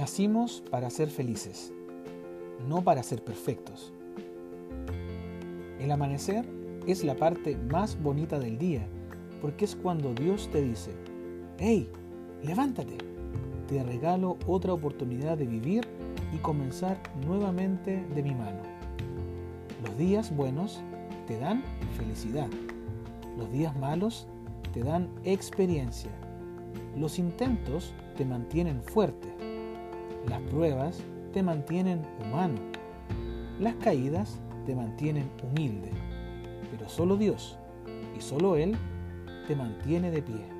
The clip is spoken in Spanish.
Nacimos para ser felices, no para ser perfectos. El amanecer es la parte más bonita del día, porque es cuando Dios te dice, hey, levántate, te regalo otra oportunidad de vivir y comenzar nuevamente de mi mano. Los días buenos te dan felicidad, los días malos te dan experiencia, los intentos te mantienen fuerte, las pruebas te mantienen humano, las caídas te mantienen humilde, pero solo Dios y solo Él te mantiene de pie.